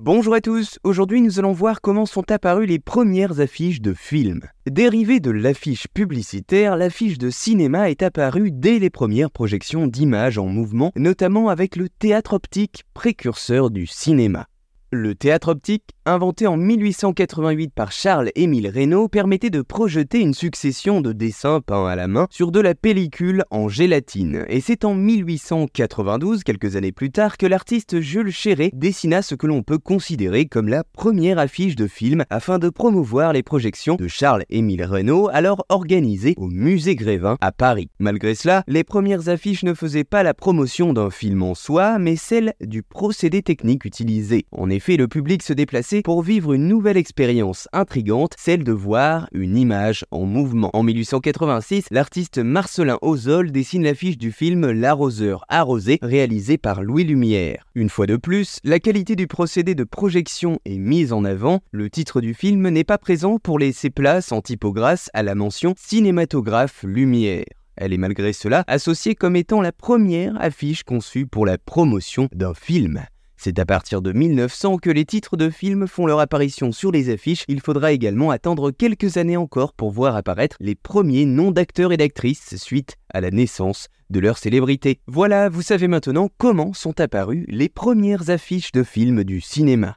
Bonjour à tous, aujourd'hui nous allons voir comment sont apparues les premières affiches de films. Dérivée de l'affiche publicitaire, l'affiche de cinéma est apparue dès les premières projections d'images en mouvement, notamment avec le théâtre optique précurseur du cinéma. Le théâtre optique, inventé en 1888 par Charles-Émile Reynaud, permettait de projeter une succession de dessins peints à la main sur de la pellicule en gélatine. Et c'est en 1892, quelques années plus tard, que l'artiste Jules Chéret dessina ce que l'on peut considérer comme la première affiche de film afin de promouvoir les projections de Charles-Émile Reynaud, alors organisées au musée Grévin à Paris. Malgré cela, les premières affiches ne faisaient pas la promotion d'un film en soi, mais celle du procédé technique utilisé effet, le public se déplaçait pour vivre une nouvelle expérience intrigante, celle de voir une image en mouvement. En 1886, l'artiste Marcelin Ozol dessine l'affiche du film L'arroseur arrosé, réalisé par Louis Lumière. Une fois de plus, la qualité du procédé de projection est mise en avant. Le titre du film n'est pas présent pour laisser place en typographe à la mention cinématographe Lumière. Elle est malgré cela associée comme étant la première affiche conçue pour la promotion d'un film. C'est à partir de 1900 que les titres de films font leur apparition sur les affiches. Il faudra également attendre quelques années encore pour voir apparaître les premiers noms d'acteurs et d'actrices suite à la naissance de leur célébrité. Voilà, vous savez maintenant comment sont apparues les premières affiches de films du cinéma.